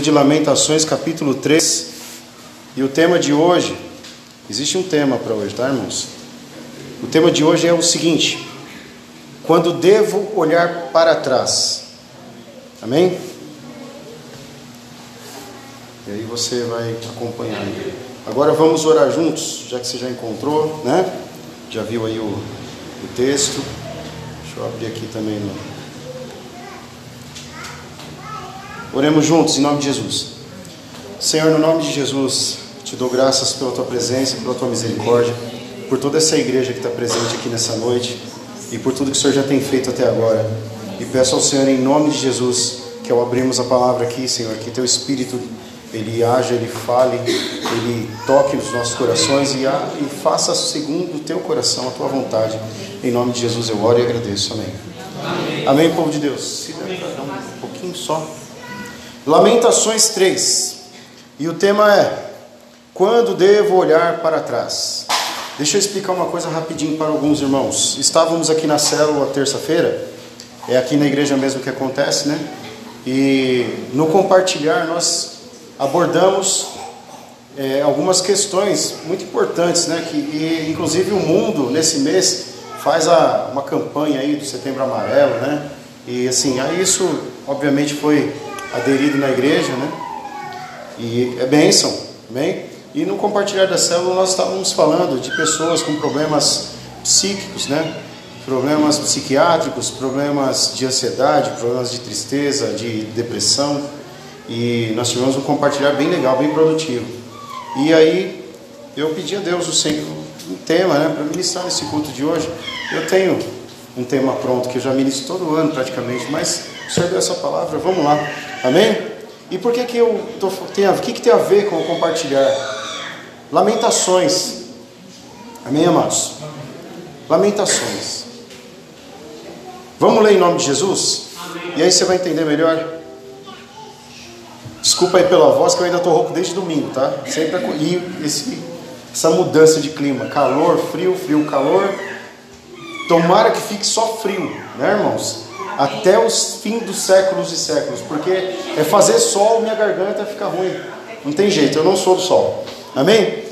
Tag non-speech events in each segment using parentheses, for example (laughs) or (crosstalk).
de Lamentações, capítulo 3. E o tema de hoje, existe um tema para hoje, tá, irmãos? O tema de hoje é o seguinte: quando devo olhar para trás. Amém? E aí você vai acompanhar. Agora vamos orar juntos, já que você já encontrou, né? Já viu aí o, o texto. Deixa eu abrir aqui também no Oremos juntos em nome de Jesus. Senhor, no nome de Jesus, te dou graças pela tua presença, pela tua misericórdia, por toda essa igreja que está presente aqui nessa noite e por tudo que o Senhor já tem feito até agora. E peço ao Senhor, em nome de Jesus, que ao abrirmos a palavra aqui, Senhor, que teu Espírito ele haja, ele fale, ele toque nos nossos corações e, a, e faça segundo o teu coração, a tua vontade. Em nome de Jesus eu oro e agradeço. Amém. Amém, Amém povo de Deus. Se der para dar um pouquinho só. Lamentações 3. E o tema é: Quando devo olhar para trás? Deixa eu explicar uma coisa rapidinho para alguns irmãos. Estávamos aqui na célula terça-feira, é aqui na igreja mesmo que acontece, né? E no compartilhar nós abordamos é, algumas questões muito importantes, né? Que e, inclusive o mundo nesse mês faz a, uma campanha aí do Setembro Amarelo, né? E assim, aí isso obviamente foi aderido na igreja, né? E é bênção, amém? E no compartilhar da célula nós estávamos falando de pessoas com problemas psíquicos, né? Problemas psiquiátricos, problemas de ansiedade, problemas de tristeza, de depressão. E nós tivemos um compartilhar bem legal, bem produtivo. E aí eu pedi a Deus o Senhor um tema, né, para ministrar nesse culto de hoje. Eu tenho um tema pronto que eu já ministro todo ano praticamente, mas o Senhor deu essa palavra, vamos lá. Amém? E por que que eu tô, tem o que, que tem a ver com compartilhar? Lamentações. Amém, amados? Lamentações. Vamos ler em nome de Jesus? E aí você vai entender melhor. Desculpa aí pela voz, que eu ainda estou rouco desde domingo, tá? Sempre e esse, essa mudança de clima, calor, frio, frio, calor. Tomara que fique só frio, né, irmãos? Até os fins dos séculos e séculos, porque é fazer sol, minha garganta fica ruim. Não tem jeito, eu não sou do sol. Amém?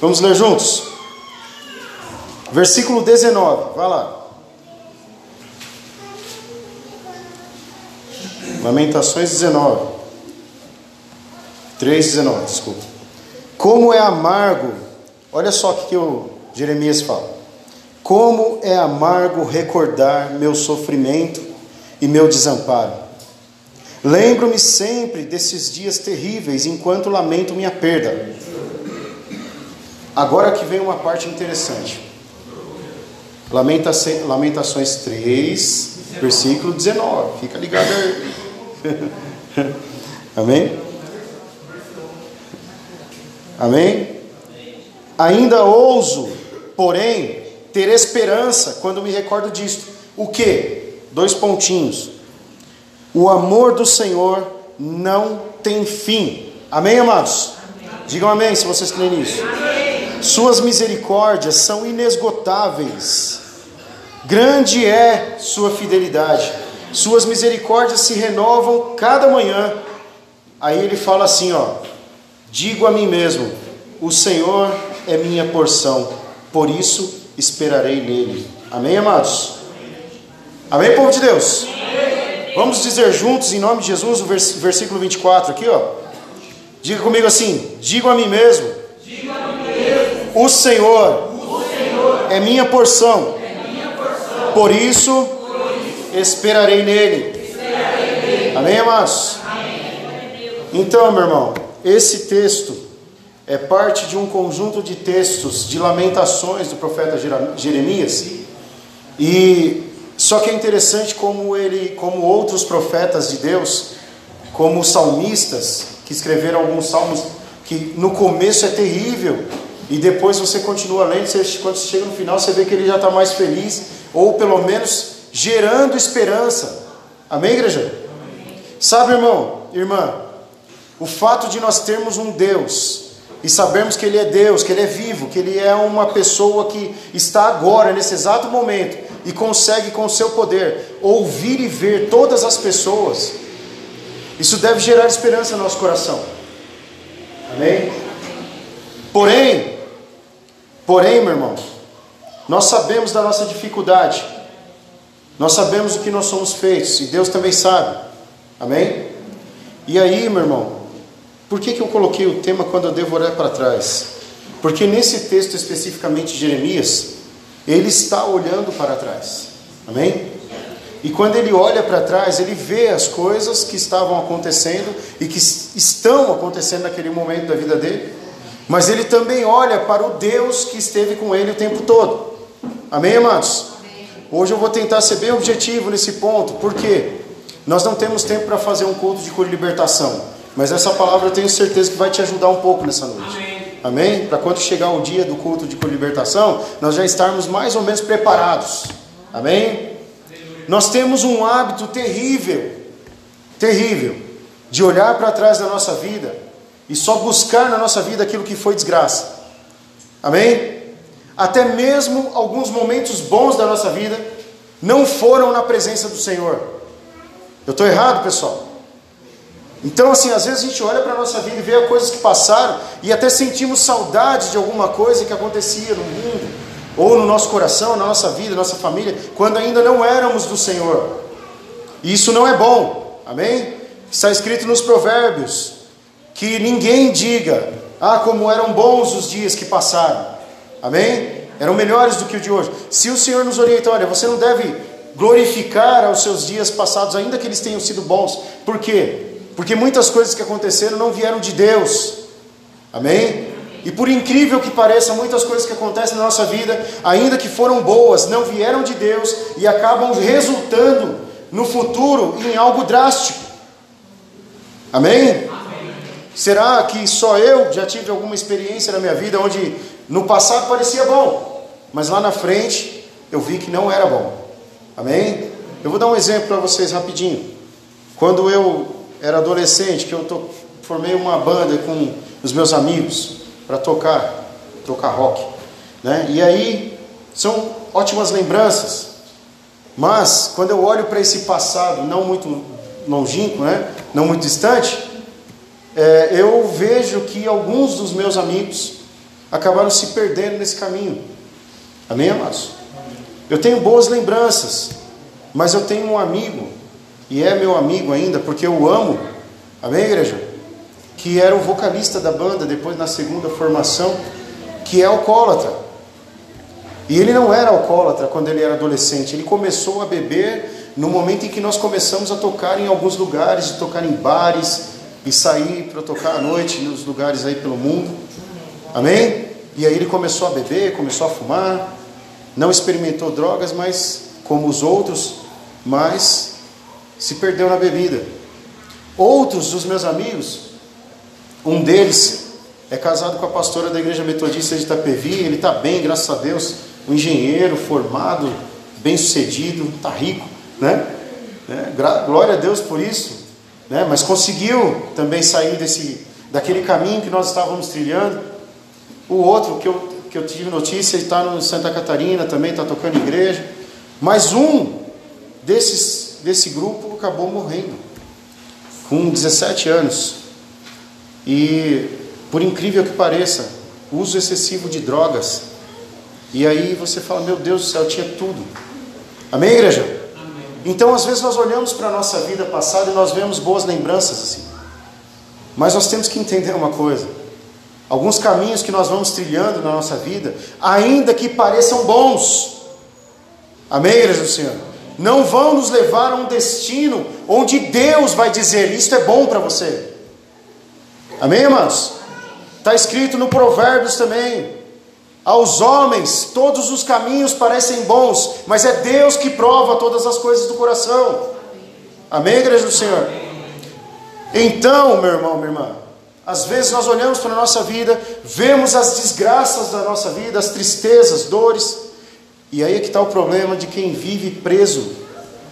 Vamos ler juntos? Versículo 19, vai lá. Lamentações 19. 3, 19, desculpa. Como é amargo, olha só o que o Jeremias fala. Como é amargo recordar meu sofrimento e meu desamparo. Lembro-me sempre desses dias terríveis enquanto lamento minha perda. Agora que vem uma parte interessante. Lamentações 3, versículo 19. Fica ligado aí. (laughs) Amém? Amém? Ainda ouso, porém, ter esperança quando me recordo disto. O que? Dois pontinhos. O amor do Senhor não tem fim. Amém, amados? Amém. Digam amém se vocês creem nisso. Amém. Suas misericórdias são inesgotáveis. Grande é sua fidelidade. Suas misericórdias se renovam cada manhã. Aí ele fala assim, ó: Digo a mim mesmo: O Senhor é minha porção. Por isso esperarei nele. Amém, amados? Amém, povo de Deus? Vamos dizer juntos, em nome de Jesus, o versículo 24 aqui, ó. Diga comigo assim: digo a mim mesmo, o, Senhor é minha porção, por isso, esperarei nele. Amém, amados? Então, meu irmão, esse texto é parte de um conjunto de textos de lamentações do profeta Jeremias. E só que é interessante como ele, como outros profetas de Deus, como os salmistas que escreveram alguns salmos que no começo é terrível e depois você continua lendo, você, quando você chega no final você vê que ele já está mais feliz ou pelo menos gerando esperança. Amém, igreja? Amém. Sabe, irmão, irmã, o fato de nós termos um Deus e sabemos que Ele é Deus, que Ele é vivo, que Ele é uma pessoa que está agora, nesse exato momento, e consegue com o seu poder ouvir e ver todas as pessoas. Isso deve gerar esperança no nosso coração. Amém? Porém, porém, meu irmão, nós sabemos da nossa dificuldade. Nós sabemos o que nós somos feitos e Deus também sabe. Amém? E aí, meu irmão, por que, que eu coloquei o tema quando eu devo olhar para trás? Porque nesse texto especificamente de Jeremias, ele está olhando para trás. Amém? E quando ele olha para trás, ele vê as coisas que estavam acontecendo e que estão acontecendo naquele momento da vida dele, mas ele também olha para o Deus que esteve com ele o tempo todo. Amém, amados? Hoje eu vou tentar ser bem objetivo nesse ponto, porque nós não temos tempo para fazer um culto de cura e libertação, mas essa palavra eu tenho certeza que vai te ajudar um pouco nessa noite. Amém? Amém? Para quando chegar o dia do culto de libertação, nós já estarmos mais ou menos preparados. Amém? Nós temos um hábito terrível, terrível, de olhar para trás da nossa vida e só buscar na nossa vida aquilo que foi desgraça. Amém? Até mesmo alguns momentos bons da nossa vida não foram na presença do Senhor. Eu estou errado, pessoal? Então, assim, às vezes a gente olha para a nossa vida e vê coisas que passaram e até sentimos saudade de alguma coisa que acontecia no mundo, ou no nosso coração, na nossa vida, na nossa família, quando ainda não éramos do Senhor. E isso não é bom, amém? Está escrito nos Provérbios que ninguém diga, ah, como eram bons os dias que passaram, amém? Eram melhores do que o de hoje. Se o Senhor nos orienta, olha, você não deve glorificar aos seus dias passados, ainda que eles tenham sido bons, por quê? Porque muitas coisas que aconteceram não vieram de Deus, amém? E por incrível que pareça, muitas coisas que acontecem na nossa vida, ainda que foram boas, não vieram de Deus e acabam resultando no futuro em algo drástico. Amém? Amém? Será que só eu já tive alguma experiência na minha vida onde no passado parecia bom, mas lá na frente eu vi que não era bom? Amém? Eu vou dar um exemplo para vocês rapidinho. Quando eu era adolescente, que eu tô, formei uma banda com os meus amigos, para tocar, tocar rock. Né? E aí são ótimas lembranças. Mas quando eu olho para esse passado não muito longínquo, né? não muito distante, é, eu vejo que alguns dos meus amigos acabaram se perdendo nesse caminho. Amém, amados? Eu tenho boas lembranças, mas eu tenho um amigo, e é meu amigo ainda, porque eu amo. Amém, igreja? que era o vocalista da banda, depois na segunda formação, que é alcoólatra. E ele não era alcoólatra quando ele era adolescente, ele começou a beber no momento em que nós começamos a tocar em alguns lugares, de tocar em bares e sair para tocar à noite nos lugares aí pelo mundo. Amém? E aí ele começou a beber, começou a fumar, não experimentou drogas, mas como os outros, mas se perdeu na bebida. Outros dos meus amigos um deles é casado com a pastora da igreja metodista de Itapevi, ele está bem, graças a Deus, um engenheiro formado, bem sucedido, está rico, né? É, glória a Deus por isso, né? Mas conseguiu também sair desse, daquele caminho que nós estávamos trilhando. O outro que eu, que eu tive notícia está no Santa Catarina também, está tocando igreja. Mas um desses, desse grupo acabou morrendo, com 17 anos. E, por incrível que pareça, uso excessivo de drogas. E aí você fala: Meu Deus do céu, tinha tudo. Amém, igreja? Amém. Então, às vezes, nós olhamos para a nossa vida passada e nós vemos boas lembranças assim. Mas nós temos que entender uma coisa: alguns caminhos que nós vamos trilhando na nossa vida, ainda que pareçam bons, amém, igreja do Senhor? Não vão nos levar a um destino onde Deus vai dizer: Isto é bom para você. Amém, irmãos? Está escrito no Provérbios também. Aos homens todos os caminhos parecem bons, mas é Deus que prova todas as coisas do coração. Amém, igreja do Senhor? Então, meu irmão, minha irmã, às vezes nós olhamos para a nossa vida, vemos as desgraças da nossa vida, as tristezas, dores, e aí é que está o problema de quem vive preso.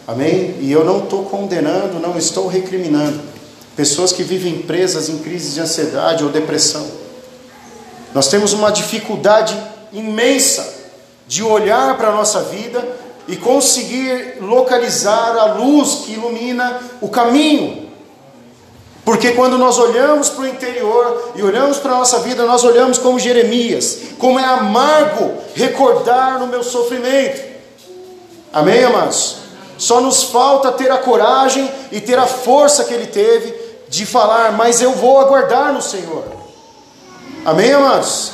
Amém? E eu não estou condenando, não estou recriminando pessoas que vivem presas em crises de ansiedade ou depressão. Nós temos uma dificuldade imensa de olhar para a nossa vida e conseguir localizar a luz que ilumina o caminho. Porque quando nós olhamos para o interior e olhamos para a nossa vida, nós olhamos como Jeremias, como é amargo recordar no meu sofrimento. Amém, amados? Só nos falta ter a coragem e ter a força que ele teve de falar, mas eu vou aguardar no Senhor. Amém, amados?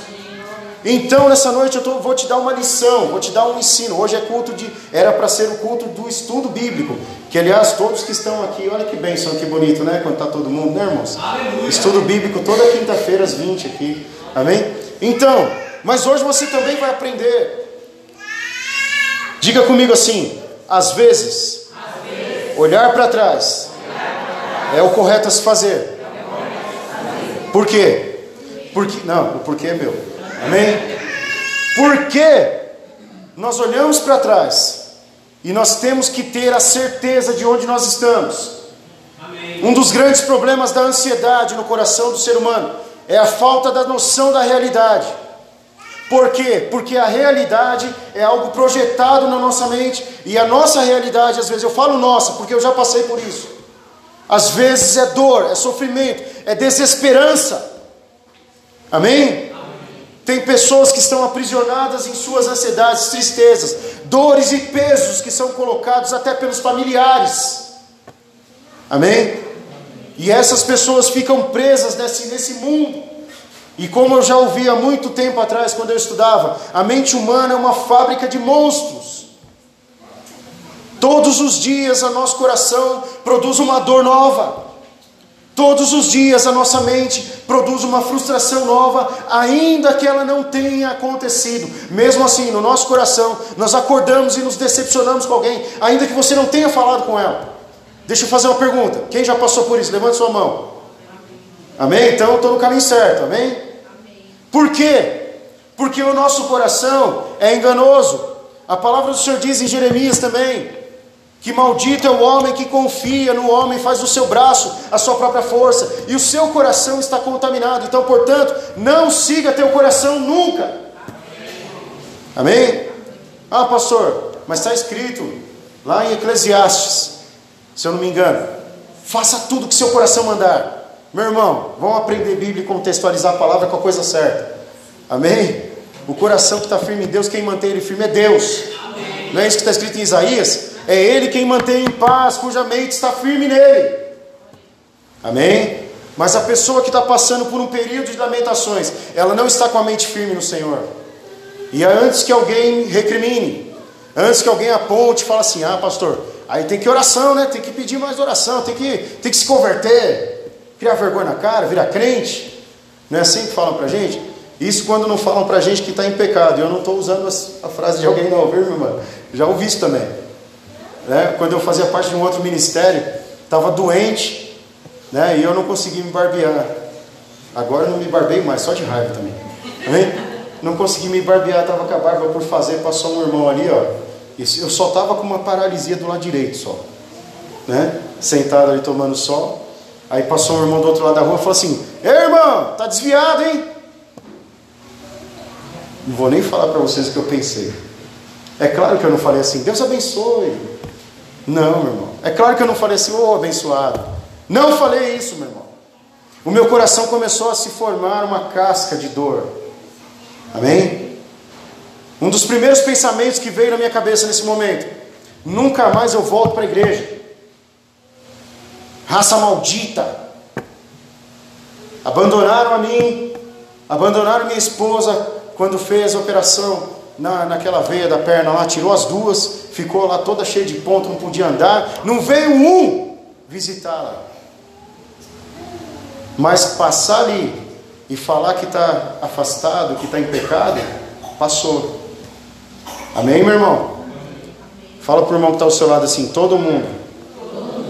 Então, nessa noite eu tô, vou te dar uma lição, vou te dar um ensino. Hoje é culto de. Era para ser o culto do estudo bíblico. Que, aliás, todos que estão aqui, olha que bênção, que bonito, né? Quando está todo mundo, né, irmãos? Aleluia. Estudo bíblico toda quinta-feira às 20 aqui. Amém? Então, mas hoje você também vai aprender. Diga comigo assim: às vezes, às vezes olhar para trás, trás é o correto a se fazer. Por quê? Porque, não, o porquê é meu. Amém? Porque nós olhamos para trás e nós temos que ter a certeza de onde nós estamos. Amém. Um dos grandes problemas da ansiedade no coração do ser humano é a falta da noção da realidade. Por quê? Porque a realidade é algo projetado na nossa mente e a nossa realidade, às vezes, eu falo nossa, porque eu já passei por isso. Às vezes é dor, é sofrimento, é desesperança. Amém? Tem pessoas que estão aprisionadas em suas ansiedades, tristezas, dores e pesos que são colocados até pelos familiares. Amém? E essas pessoas ficam presas nesse, nesse mundo. E como eu já ouvi há muito tempo atrás, quando eu estudava, a mente humana é uma fábrica de monstros. Todos os dias o nosso coração produz uma dor nova. Todos os dias a nossa mente produz uma frustração nova, ainda que ela não tenha acontecido. Mesmo assim, no nosso coração, nós acordamos e nos decepcionamos com alguém, ainda que você não tenha falado com ela. Deixa eu fazer uma pergunta: quem já passou por isso? Levante sua mão. Amém? Então eu estou no caminho certo, amém? Por quê? Porque o nosso coração é enganoso. A palavra do Senhor diz em Jeremias também: que maldito é o homem que confia no homem, faz do seu braço a sua própria força, e o seu coração está contaminado. Então, portanto, não siga teu coração nunca. Amém? Ah, pastor, mas está escrito lá em Eclesiastes, se eu não me engano, faça tudo que seu coração mandar. Meu irmão, vamos aprender Bíblia e contextualizar a palavra com a coisa certa. Amém? O coração que está firme em Deus, quem mantém ele firme é Deus. Amém. Não é isso que está escrito em Isaías? É Ele quem mantém em paz, cuja mente está firme nele. Amém? Mas a pessoa que está passando por um período de lamentações, ela não está com a mente firme no Senhor. E antes que alguém recrimine, antes que alguém aponte e fale assim: ah, pastor, aí tem que oração, né? Tem que pedir mais oração, tem que, tem que se converter, criar vergonha na cara, virar crente. Não é assim que falam para gente? Isso quando não falam para gente que está em pecado. Eu não estou usando a frase de alguém, não, meu irmão? Já ouvi isso também né, quando eu fazia parte de um outro ministério, estava doente, né, e eu não consegui me barbear. Agora eu não me barbeio mais, só de raiva também. Não consegui me barbear, estava com a barba por fazer, passou um irmão ali, ó. Eu só estava com uma paralisia do lado direito só. Né? Sentado ali tomando sol. Aí passou um irmão do outro lado da rua e falou assim: Ei irmão, tá desviado, hein? Não vou nem falar para vocês o que eu pensei. É claro que eu não falei assim, Deus abençoe. Não, meu irmão. É claro que eu não falei assim, ô oh, abençoado. Não falei isso, meu irmão. O meu coração começou a se formar uma casca de dor. Amém? Um dos primeiros pensamentos que veio na minha cabeça nesse momento: nunca mais eu volto para a igreja. Raça maldita. Abandonaram a mim, abandonaram minha esposa quando fez a operação na, naquela veia da perna lá, tirou as duas, ficou lá toda cheia de ponto, não podia andar. Não veio um visitá-la. Mas passar ali e falar que está afastado, que está em pecado, passou. Amém, meu irmão? Fala para o irmão que está ao seu lado assim: todo mundo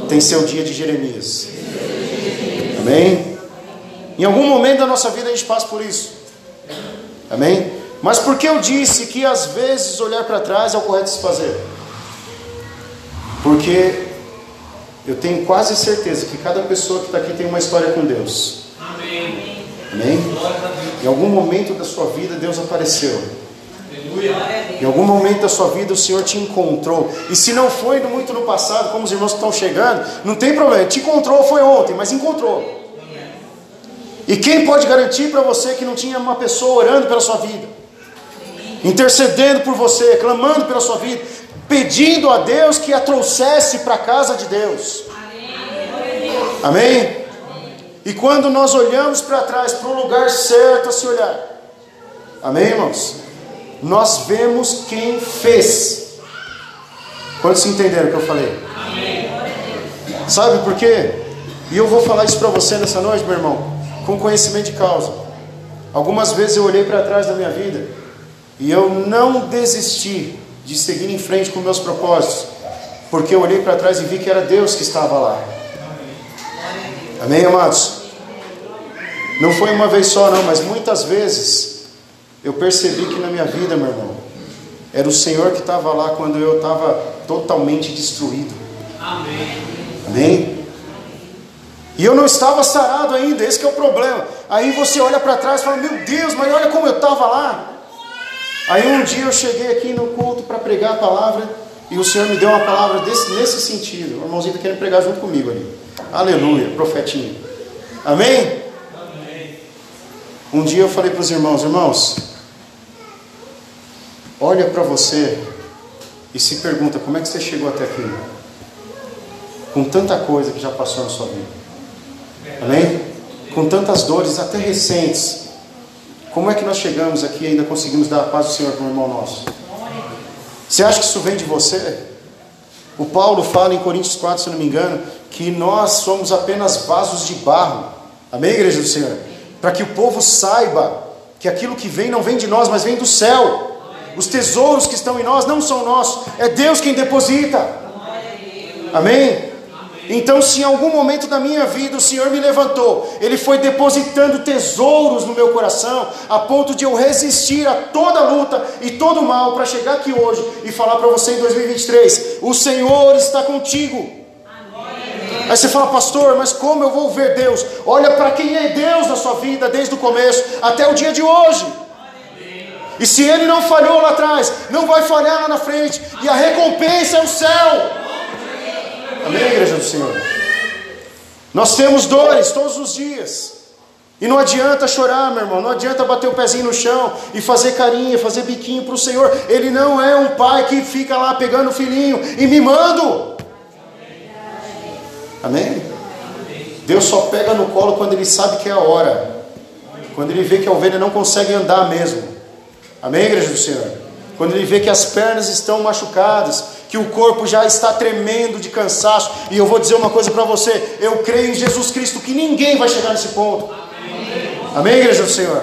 tem seu dia de Jeremias. Amém? Em algum momento da nossa vida a gente passa por isso. Amém? Mas por que eu disse que às vezes olhar para trás é o correto se fazer? Porque eu tenho quase certeza que cada pessoa que está aqui tem uma história com Deus. Amém. Amém? Em algum momento da sua vida Deus apareceu. Em algum momento da sua vida o Senhor te encontrou. E se não foi muito no passado, como os irmãos que estão chegando, não tem problema. Te encontrou foi ontem, mas encontrou. E quem pode garantir para você que não tinha uma pessoa orando pela sua vida? Intercedendo por você, clamando pela sua vida, pedindo a Deus que a trouxesse para a casa de Deus. Amém? E quando nós olhamos para trás, para o lugar certo a se olhar, amém, irmãos? Nós vemos quem fez. Quantos entenderam o que eu falei? Amém. Sabe por quê? E eu vou falar isso para você nessa noite, meu irmão, com conhecimento de causa. Algumas vezes eu olhei para trás da minha vida e eu não desisti de seguir em frente com meus propósitos, porque eu olhei para trás e vi que era Deus que estava lá. Amém, amados? Não foi uma vez só, não, mas muitas vezes eu percebi que na minha vida, meu irmão, era o Senhor que estava lá quando eu estava totalmente destruído. Amém. E eu não estava sarado ainda, esse é o problema. Aí você olha para trás e fala: Meu Deus, mas olha como eu estava lá. Aí um dia eu cheguei aqui no culto para pregar a palavra e o Senhor me deu uma palavra desse, nesse sentido. O irmãozinho está querendo pregar junto comigo ali. Aleluia, profetinho. Amém? Amém? Um dia eu falei para os irmãos: Irmãos, olha para você e se pergunta: Como é que você chegou até aqui? Com tanta coisa que já passou na sua vida. Amém? Com tantas dores, até recentes. Como é que nós chegamos aqui e ainda conseguimos dar a paz do Senhor para um irmão nosso? Você acha que isso vem de você? O Paulo fala em Coríntios 4, se não me engano, que nós somos apenas vasos de barro. Amém, igreja do Senhor? Para que o povo saiba que aquilo que vem não vem de nós, mas vem do céu. Os tesouros que estão em nós não são nossos, é Deus quem deposita. Amém? Então, se em algum momento da minha vida o Senhor me levantou, Ele foi depositando tesouros no meu coração, a ponto de eu resistir a toda luta e todo mal para chegar aqui hoje e falar para você em 2023: o Senhor está contigo. Aí você fala, pastor, mas como eu vou ver Deus? Olha para quem é Deus na sua vida, desde o começo até o dia de hoje. E se ele não falhou lá atrás, não vai falhar lá na frente, e a recompensa é o céu. Amém, igreja do Senhor? Nós temos dores todos os dias. E não adianta chorar, meu irmão, não adianta bater o pezinho no chão e fazer carinha, fazer biquinho para o Senhor. Ele não é um pai que fica lá pegando o filhinho e mimando. Amém? Deus só pega no colo quando ele sabe que é a hora. Quando ele vê que a ovelha não consegue andar mesmo. Amém, igreja do Senhor? Quando ele vê que as pernas estão machucadas, que o corpo já está tremendo de cansaço. E eu vou dizer uma coisa para você: eu creio em Jesus Cristo que ninguém vai chegar nesse ponto. Amém, Amém igreja do Senhor?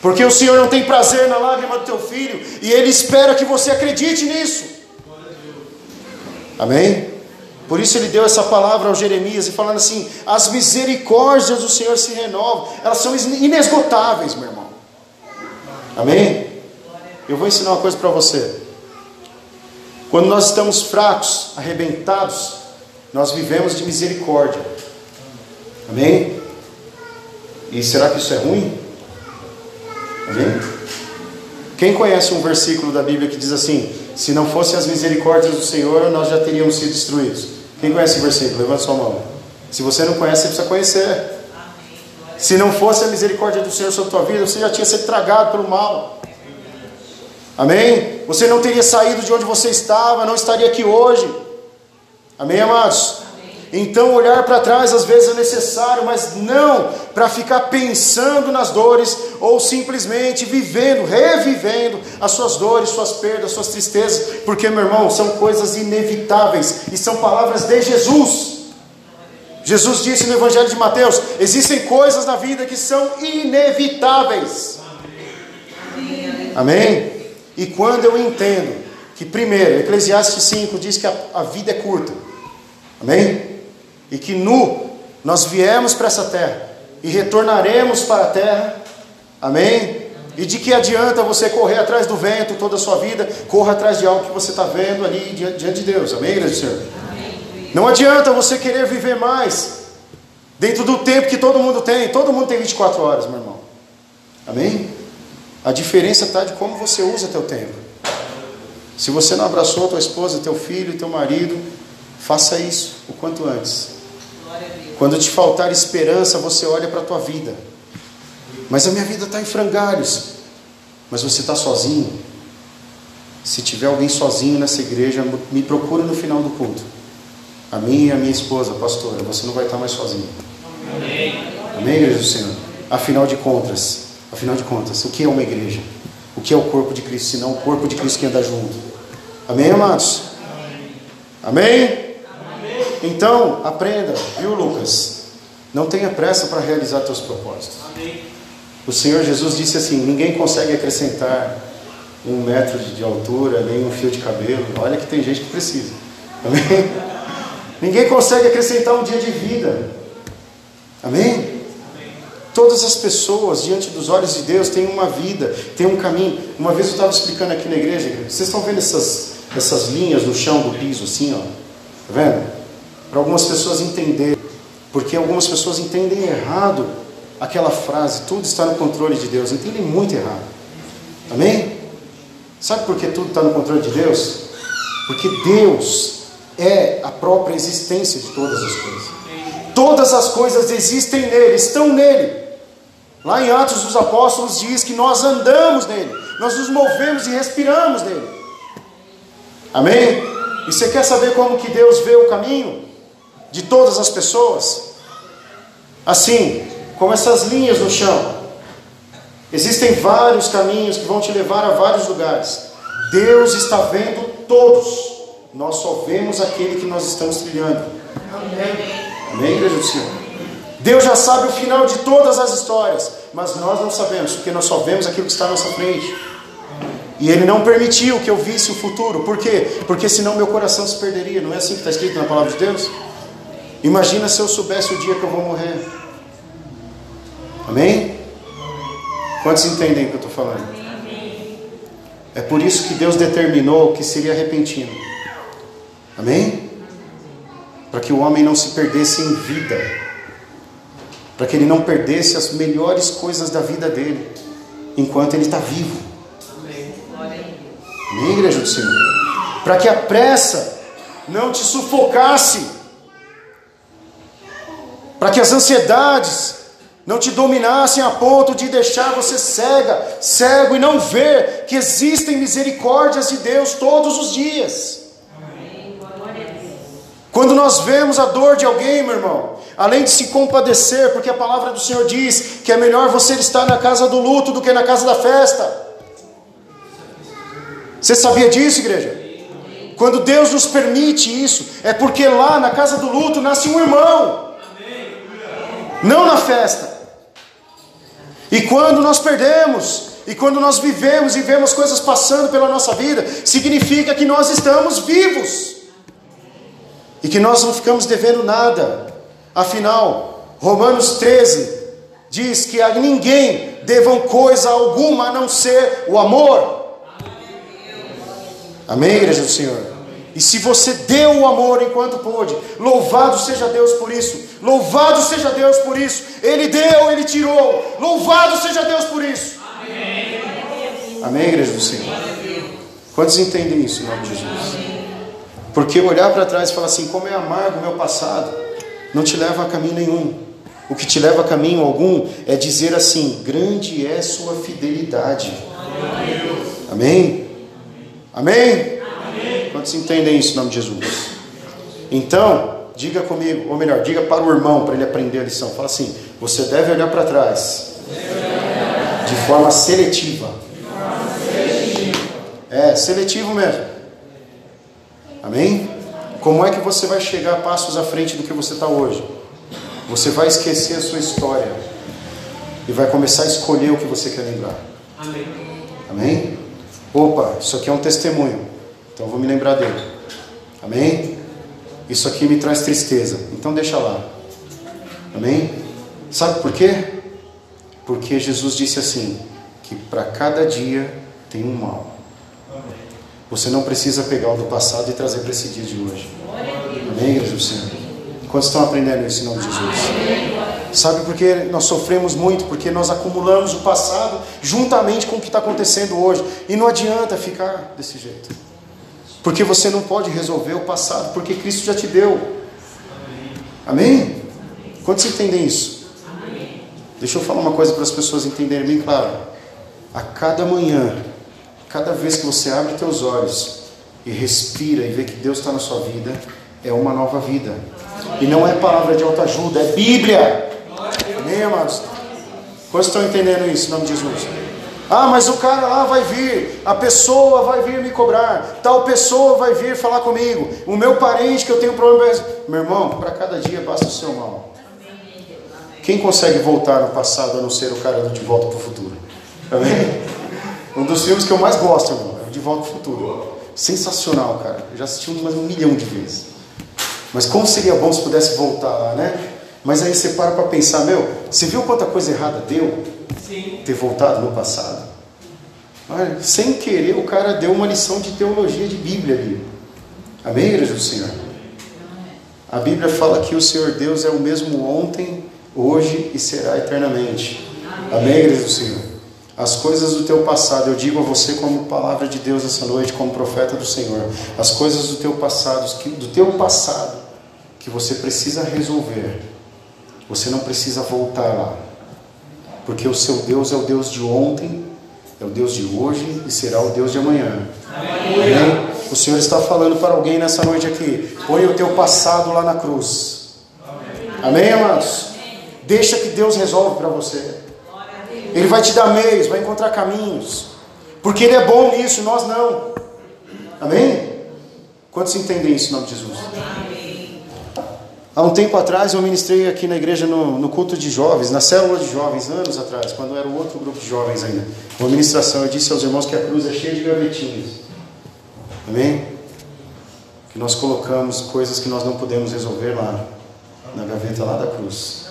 Porque o Senhor não tem prazer na lágrima do teu filho e Ele espera que você acredite nisso. Amém? Por isso ele deu essa palavra ao Jeremias e falando assim: as misericórdias do Senhor se renovam, elas são inesgotáveis, meu irmão. Amém? Eu vou ensinar uma coisa para você. Quando nós estamos fracos, arrebentados, nós vivemos de misericórdia. Amém? E será que isso é ruim? Amém? Quem conhece um versículo da Bíblia que diz assim: Se não fossem as misericórdias do Senhor, nós já teríamos sido destruídos? Quem conhece o versículo? Levanta sua mão. Se você não conhece, você precisa conhecer. Se não fosse a misericórdia do Senhor sobre a tua vida, você já tinha sido tragado pelo mal. Amém? Você não teria saído de onde você estava, não estaria aqui hoje. Amém, amados? Então, olhar para trás às vezes é necessário, mas não para ficar pensando nas dores ou simplesmente vivendo, revivendo as suas dores, suas perdas, suas tristezas, porque, meu irmão, são coisas inevitáveis e são palavras de Jesus. Jesus disse no Evangelho de Mateus: existem coisas na vida que são inevitáveis. Amém? Amém? E quando eu entendo que, primeiro, Eclesiastes 5 diz que a, a vida é curta, amém? E que nu nós viemos para essa terra e retornaremos para a terra, amém? E de que adianta você correr atrás do vento toda a sua vida, corra atrás de algo que você está vendo ali diante de Deus, amém, igreja do Senhor? Não adianta você querer viver mais dentro do tempo que todo mundo tem, todo mundo tem 24 horas, meu irmão, amém? A diferença está de como você usa teu tempo. Se você não abraçou tua esposa, teu filho, teu marido, faça isso o quanto antes. Quando te faltar esperança, você olha para a tua vida. Mas a minha vida está em frangalhos. Mas você está sozinho. Se tiver alguém sozinho nessa igreja, me procura no final do culto. A mim e a minha esposa, pastora, você não vai estar mais sozinho. Amém. Amém, igreja do Senhor? Afinal de contas, afinal de contas, o que é uma igreja? O que é o corpo de Cristo, senão o corpo de Cristo que anda junto? Amém, amados? Amém? Amém? Então, aprenda, viu, Lucas? Não tenha pressa para realizar teus propósitos. Amém. O Senhor Jesus disse assim: ninguém consegue acrescentar um metro de altura, nem um fio de cabelo. Olha que tem gente que precisa. Amém? (laughs) Ninguém consegue acrescentar um dia de vida. Amém? Todas as pessoas diante dos olhos de Deus têm uma vida, têm um caminho. Uma vez eu estava explicando aqui na igreja, vocês estão vendo essas, essas linhas no chão do piso assim, ó? Tá vendo? Para algumas pessoas entenderem, porque algumas pessoas entendem errado aquela frase, tudo está no controle de Deus, entendem muito errado. Amém? Sabe por que tudo está no controle de Deus? Porque Deus é a própria existência de todas as coisas. Todas as coisas existem nele, estão nele. Lá em Atos dos Apóstolos diz que nós andamos nele, nós nos movemos e respiramos nele. Amém? E você quer saber como que Deus vê o caminho de todas as pessoas? Assim, como essas linhas no chão. Existem vários caminhos que vão te levar a vários lugares. Deus está vendo todos. Nós só vemos aquele que nós estamos trilhando. Amém, Amém igreja do Senhor? Deus já sabe o final de todas as histórias, mas nós não sabemos, porque nós só vemos aquilo que está à nossa frente. E Ele não permitiu que eu visse o futuro. Por quê? Porque senão meu coração se perderia. Não é assim que está escrito na palavra de Deus? Imagina se eu soubesse o dia que eu vou morrer. Amém? Quantos entendem o que eu estou falando? É por isso que Deus determinou que seria repentino. Amém? Para que o homem não se perdesse em vida para que ele não perdesse as melhores coisas da vida dele, enquanto ele está vivo. Amém, igreja do Senhor? Para que a pressa não te sufocasse, para que as ansiedades não te dominassem a ponto de deixar você cega, cego e não ver que existem misericórdias de Deus todos os dias. Quando nós vemos a dor de alguém, meu irmão, além de se compadecer, porque a palavra do Senhor diz que é melhor você estar na casa do luto do que na casa da festa. Você sabia disso, igreja? Quando Deus nos permite isso, é porque lá na casa do luto nasce um irmão, não na festa. E quando nós perdemos, e quando nós vivemos e vemos coisas passando pela nossa vida, significa que nós estamos vivos e que nós não ficamos devendo nada. Afinal, Romanos 13 diz que a ninguém devam coisa alguma a não ser o amor. Amém, igreja do Senhor? E se você deu o amor enquanto pôde, louvado seja Deus por isso, louvado seja Deus por isso. Ele deu, ele tirou, louvado seja Deus por isso. Amém, Amém igreja do Senhor? Quantos entendem isso em nome de Jesus? Porque olhar para trás e falar assim, como é amargo o meu passado, não te leva a caminho nenhum. O que te leva a caminho algum é dizer assim: grande é sua fidelidade. Amém? Amém? Amém? Quantos entendem isso em nome de Jesus? Então, diga comigo, ou melhor, diga para o irmão para ele aprender a lição. Fala assim: você deve olhar para trás de forma seletiva. É, seletivo mesmo. Amém? Como é que você vai chegar passos à frente do que você está hoje? Você vai esquecer a sua história e vai começar a escolher o que você quer lembrar. Amém? Amém? Opa, isso aqui é um testemunho, então eu vou me lembrar dele. Amém? Isso aqui me traz tristeza, então deixa lá. Amém? Sabe por quê? Porque Jesus disse assim: que para cada dia tem um mal. Você não precisa pegar o do passado e trazer para esse dia de hoje. Amém, igreja do Senhor? Quantos estão aprendendo isso em nome de Jesus? Sabe por que nós sofremos muito? Porque nós acumulamos o passado juntamente com o que está acontecendo hoje. E não adianta ficar desse jeito. Porque você não pode resolver o passado, porque Cristo já te deu. Amém? Quantos entendem isso? Deixa eu falar uma coisa para as pessoas entenderem bem claro. A cada manhã, cada vez que você abre teus olhos e respira e vê que Deus está na sua vida, é uma nova vida. E não é palavra de autoajuda, é Bíblia. Amém, amados? Quantos estão entendendo isso em nome de Jesus? Ah, mas o cara lá vai vir, a pessoa vai vir me cobrar, tal pessoa vai vir falar comigo, o meu parente que eu tenho problema. Meu irmão, para cada dia basta o seu mal. Quem consegue voltar no passado a não ser o cara De Volta para o Futuro? Amém? Um dos filmes que eu mais gosto, irmão, é o De Volta para o Futuro. Sensacional, cara. Eu já assisti mais um milhão de vezes. Mas como seria bom se pudesse voltar lá, né? Mas aí você para para pensar, meu, você viu quanta coisa errada deu? Sim. Ter voltado no passado? Olha, sem querer o cara deu uma lição de teologia de Bíblia ali. Amém, igreja do Senhor? A Bíblia fala que o Senhor Deus é o mesmo ontem, hoje e será eternamente. Amém, igreja do Senhor? As coisas do teu passado, eu digo a você como palavra de Deus essa noite, como profeta do Senhor. As coisas do teu passado, do teu passado, que você precisa resolver você não precisa voltar lá. Porque o seu Deus é o Deus de ontem, é o Deus de hoje e será o Deus de amanhã. Amém? O Senhor está falando para alguém nessa noite aqui. Põe o teu passado lá na cruz. Amém, amados? Deixa que Deus resolve para você. Ele vai te dar meios, vai encontrar caminhos. Porque Ele é bom nisso, nós não. Amém? Quantos entendem isso em nome de Jesus? Há um tempo atrás eu ministrei aqui na igreja no, no, culto de jovens, na célula de jovens, anos atrás, quando era o outro grupo de jovens ainda. Uma ministração, eu disse aos irmãos que a cruz é cheia de gavetinhas. Amém? Que nós colocamos coisas que nós não podemos resolver lá, na gaveta lá da cruz.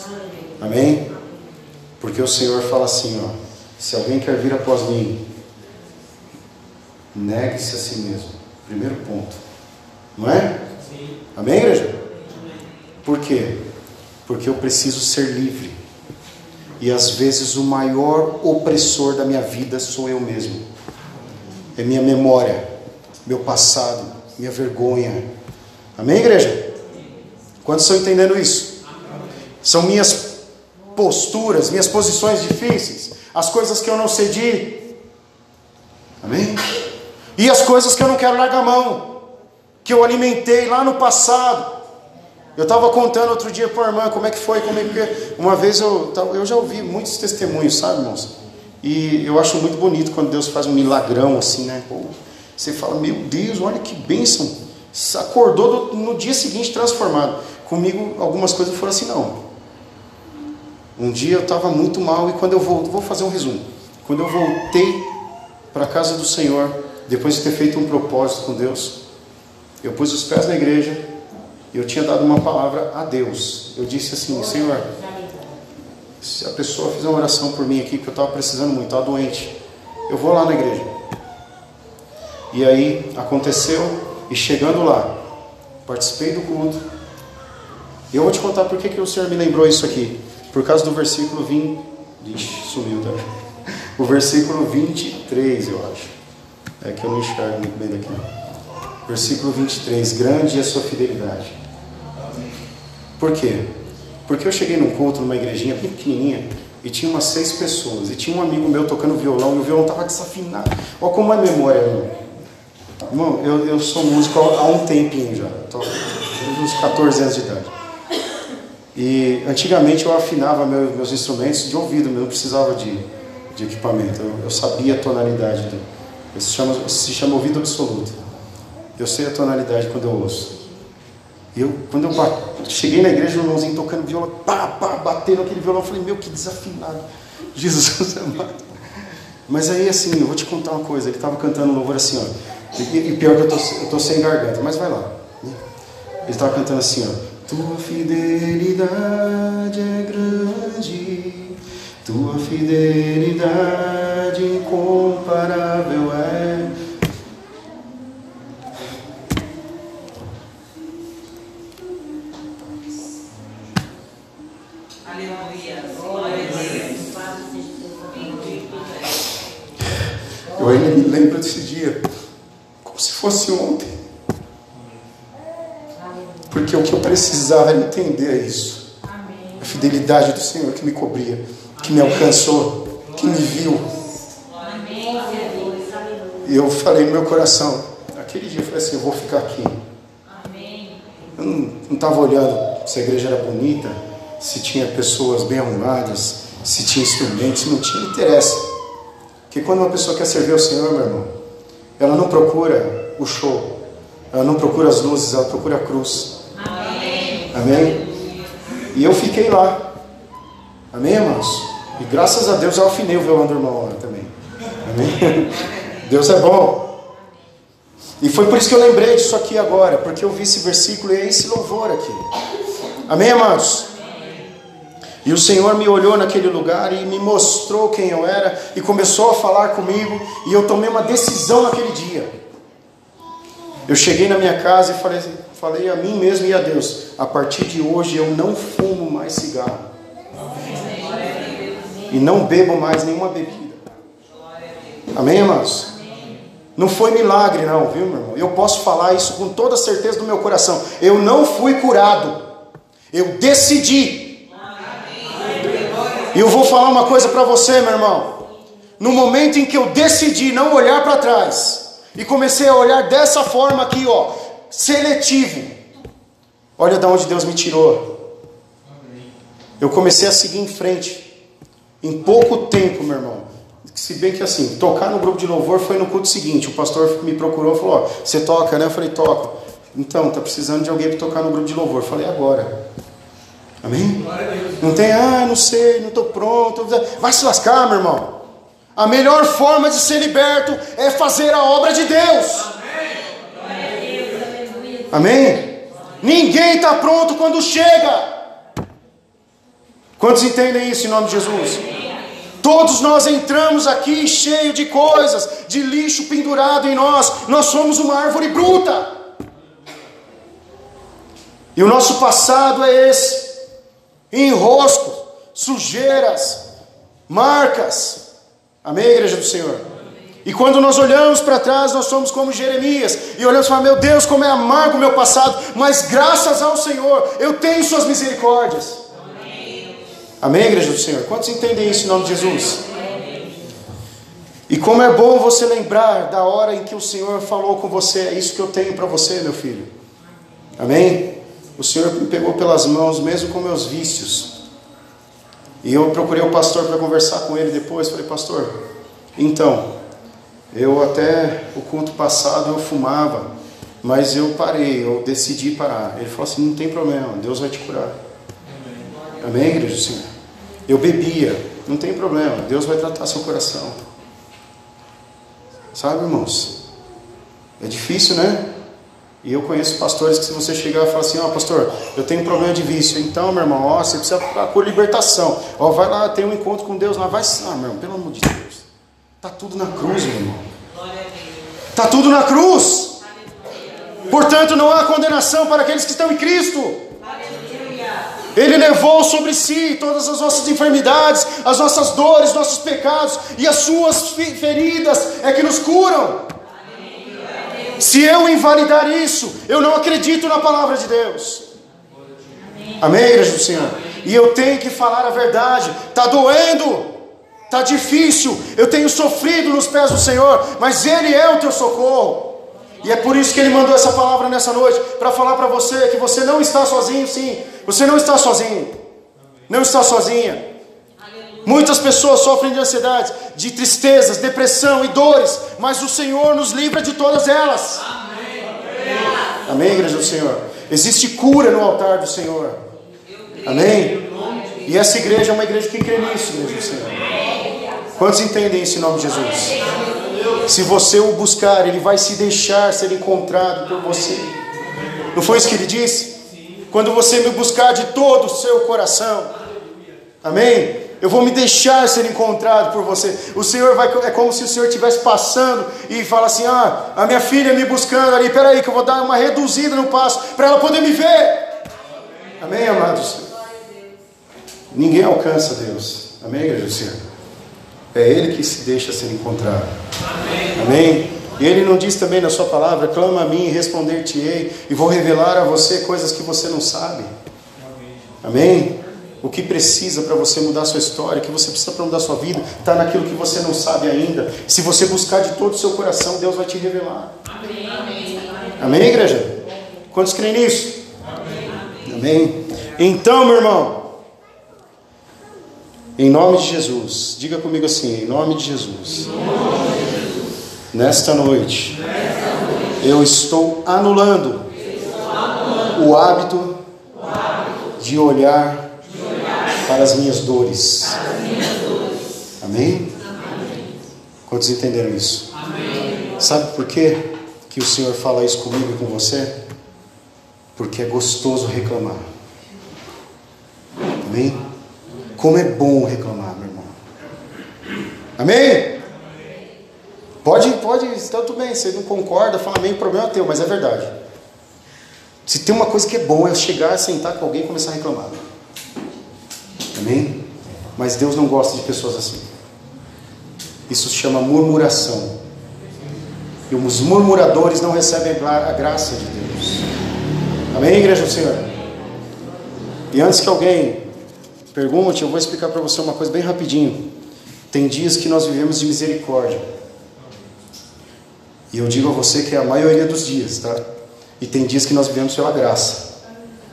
Amém? Porque o Senhor fala assim, ó, se alguém quer vir após mim, negue-se a si mesmo. Primeiro ponto. Não é? Sim. Amém, igreja? Por quê? Porque eu preciso ser livre. E às vezes o maior opressor da minha vida sou eu mesmo. É minha memória, meu passado, minha vergonha. Amém, igreja? Quantos estão entendendo isso? São minhas posturas, minhas posições difíceis, as coisas que eu não cedi. Amém? E as coisas que eu não quero largar mão, que eu alimentei lá no passado eu estava contando outro dia para a irmã como é que foi comigo, porque uma vez eu, eu já ouvi muitos testemunhos, sabe, irmãos? E eu acho muito bonito quando Deus faz um milagrão assim, né? Você fala, meu Deus, olha que bênção. Acordou no dia seguinte transformado. Comigo, algumas coisas foram assim, não. Um dia eu estava muito mal e quando eu voltei, vou fazer um resumo. Quando eu voltei para a casa do Senhor, depois de ter feito um propósito com Deus, eu pus os pés na igreja, eu tinha dado uma palavra a Deus. Eu disse assim: Senhor, se a pessoa fizer uma oração por mim aqui, que eu estava precisando muito, estava doente, eu vou lá na igreja. E aí aconteceu, e chegando lá, participei do culto. E eu vou te contar por que, que o Senhor me lembrou isso aqui. Por causa do versículo 20. Ixi, sumiu, tá? O versículo 23, eu acho. É que eu não enxergo muito bem daqui. Versículo 23. Grande é a sua fidelidade. Por quê? Porque eu cheguei num culto, numa igrejinha pequenininha, e tinha umas seis pessoas, e tinha um amigo meu tocando violão, e o violão estava desafinado. Olha como é memória, irmão. Irmão, eu, eu sou músico há um tempinho já, estou uns 14 anos de idade. E antigamente eu afinava meus, instrumentos de ouvido, eu não precisava de, de equipamento, eu, eu, sabia a tonalidade. Do, se, chama, se chama ouvido absoluto. Eu sei a tonalidade quando eu ouço. Eu, quando eu bate, cheguei na igreja, o irmãozinho tocando viola, pá, pá, batendo aquele violão, eu falei, meu, que desafinado. (laughs) Jesus amado. Mas aí, assim, eu vou te contar uma coisa, ele estava cantando louvor assim, ó. E, e pior que eu tô, tô sem garganta, mas vai lá. Né? Ele estava cantando assim, ó. Tua fidelidade é grande, tua fidelidade incomparável é. Eu ainda me lembro desse dia, como se fosse ontem. Porque o que eu precisava era entender isso. A fidelidade do Senhor que me cobria, que me alcançou, que me viu. E eu falei no meu coração, aquele dia eu falei assim, eu vou ficar aqui. Eu não estava olhando se a igreja era bonita, se tinha pessoas bem arrumadas, se tinha instrumentos, não tinha interesse. Porque quando uma pessoa quer servir ao Senhor, meu irmão, ela não procura o show, ela não procura as luzes, ela procura a cruz. Amém? E eu fiquei lá. Amém, irmãos? E graças a Deus eu afinei o violão do irmão lá também. Amém? (laughs) Deus é bom. E foi por isso que eu lembrei disso aqui agora, porque eu vi esse versículo e esse louvor aqui. Amém, amados? E o Senhor me olhou naquele lugar e me mostrou quem eu era e começou a falar comigo, e eu tomei uma decisão naquele dia. Eu cheguei na minha casa e falei, falei a mim mesmo e a Deus: a partir de hoje eu não fumo mais cigarro, e não bebo mais nenhuma bebida. Amém, amados? Não foi milagre, não, viu, meu irmão? Eu posso falar isso com toda certeza do meu coração. Eu não fui curado, eu decidi. E eu vou falar uma coisa para você, meu irmão. No momento em que eu decidi não olhar para trás e comecei a olhar dessa forma aqui, ó, seletivo. Olha de onde Deus me tirou. Eu comecei a seguir em frente. Em pouco tempo, meu irmão. Se bem que assim, tocar no grupo de louvor foi no culto seguinte. O pastor me procurou e falou: Ó, você toca, né? Eu falei: Toco. Então, tá precisando de alguém para tocar no grupo de louvor. Eu falei: Agora. Amém? Não tem, ah, não sei, não estou pronto. Vai se lascar, meu irmão. A melhor forma de ser liberto é fazer a obra de Deus. Amém? Ninguém está pronto quando chega. Quantos entendem isso em nome de Jesus? Todos nós entramos aqui cheio de coisas, de lixo pendurado em nós. Nós somos uma árvore bruta. E o nosso passado é esse enroscos, sujeiras, marcas. Amém, igreja do Senhor? E quando nós olhamos para trás, nós somos como Jeremias e olhamos e falamos: Meu Deus, como é amargo o meu passado, mas graças ao Senhor eu tenho Suas misericórdias. Amém, Amém igreja do Senhor? Quantos entendem isso em nome de Jesus? E como é bom você lembrar da hora em que o Senhor falou com você: É isso que eu tenho para você, meu filho. Amém? o Senhor me pegou pelas mãos, mesmo com meus vícios. E eu procurei o pastor para conversar com ele depois. Falei, pastor, então, eu até o culto passado eu fumava, mas eu parei, eu decidi parar. Ele falou assim: não tem problema, Deus vai te curar. Amém, igreja do Senhor? Eu bebia, não tem problema, Deus vai tratar seu coração. Sabe, irmãos? É difícil, né? E eu conheço pastores que se você chegar e falar assim, ó oh, pastor, eu tenho um problema de vício, então meu irmão, ó, você precisa por libertação. Ó, vai lá, tem um encontro com Deus lá, vai. Ah, meu irmão, pelo amor de Deus. Tá tudo na cruz, meu irmão. Tá tudo na cruz. Portanto, não há condenação para aqueles que estão em Cristo. Ele levou sobre si todas as nossas enfermidades, as nossas dores, nossos pecados, e as suas feridas é que nos curam. Se eu invalidar isso, eu não acredito na palavra de Deus. Amém, igreja do Senhor? E eu tenho que falar a verdade. Está doendo, está difícil. Eu tenho sofrido nos pés do Senhor, mas Ele é o teu socorro. E é por isso que Ele mandou essa palavra nessa noite para falar para você que você não está sozinho, sim. Você não está sozinho. Não está sozinha. Muitas pessoas sofrem de ansiedade, de tristezas, depressão e dores, mas o Senhor nos livra de todas elas. Amém, Amém igreja do Senhor? Existe cura no altar do Senhor. Amém? E essa igreja é uma igreja que crê nisso, igreja do Senhor. Quantos entendem isso em nome de Jesus? Se você o buscar, ele vai se deixar ser encontrado por você. Não foi isso que ele disse? Quando você me buscar de todo o seu coração. Amém? eu vou me deixar ser encontrado por você. O Senhor vai, é como se o Senhor estivesse passando e fala assim: Ah, a minha filha me buscando ali, peraí, que eu vou dar uma reduzida no passo para ela poder me ver. Amém, amados? Ninguém alcança Deus. Amém, igreja do Senhor? É Ele que se deixa ser encontrado. Amém. Amém? E Ele não diz também na Sua palavra: clama a mim e responder-te-ei, e vou revelar a você coisas que você não sabe. Amém? O que precisa para você mudar sua história, o que você precisa para mudar sua vida, está naquilo que você não sabe ainda. Se você buscar de todo o seu coração, Deus vai te revelar. Amém, Amém igreja? Quantos creem nisso? Amém. Amém. Então, meu irmão, em nome de Jesus, diga comigo assim: em nome de Jesus, nesta noite, eu estou anulando o hábito de olhar para as minhas dores. Amém? Quantos entenderam isso? Sabe por quê que o Senhor fala isso comigo e com você? Porque é gostoso reclamar. Amém? Como é bom reclamar, meu irmão. Amém? Pode, pode, tudo bem. Você não concorda, fala amém, problema é teu, mas é verdade. Se tem uma coisa que é bom é chegar, sentar com alguém e começar a reclamar. Amém? Mas Deus não gosta de pessoas assim. Isso se chama murmuração. E os murmuradores não recebem a graça de Deus. Amém, igreja do Senhor? E antes que alguém pergunte, eu vou explicar para você uma coisa bem rapidinho. Tem dias que nós vivemos de misericórdia. E eu digo a você que é a maioria dos dias, tá? E tem dias que nós vivemos pela graça.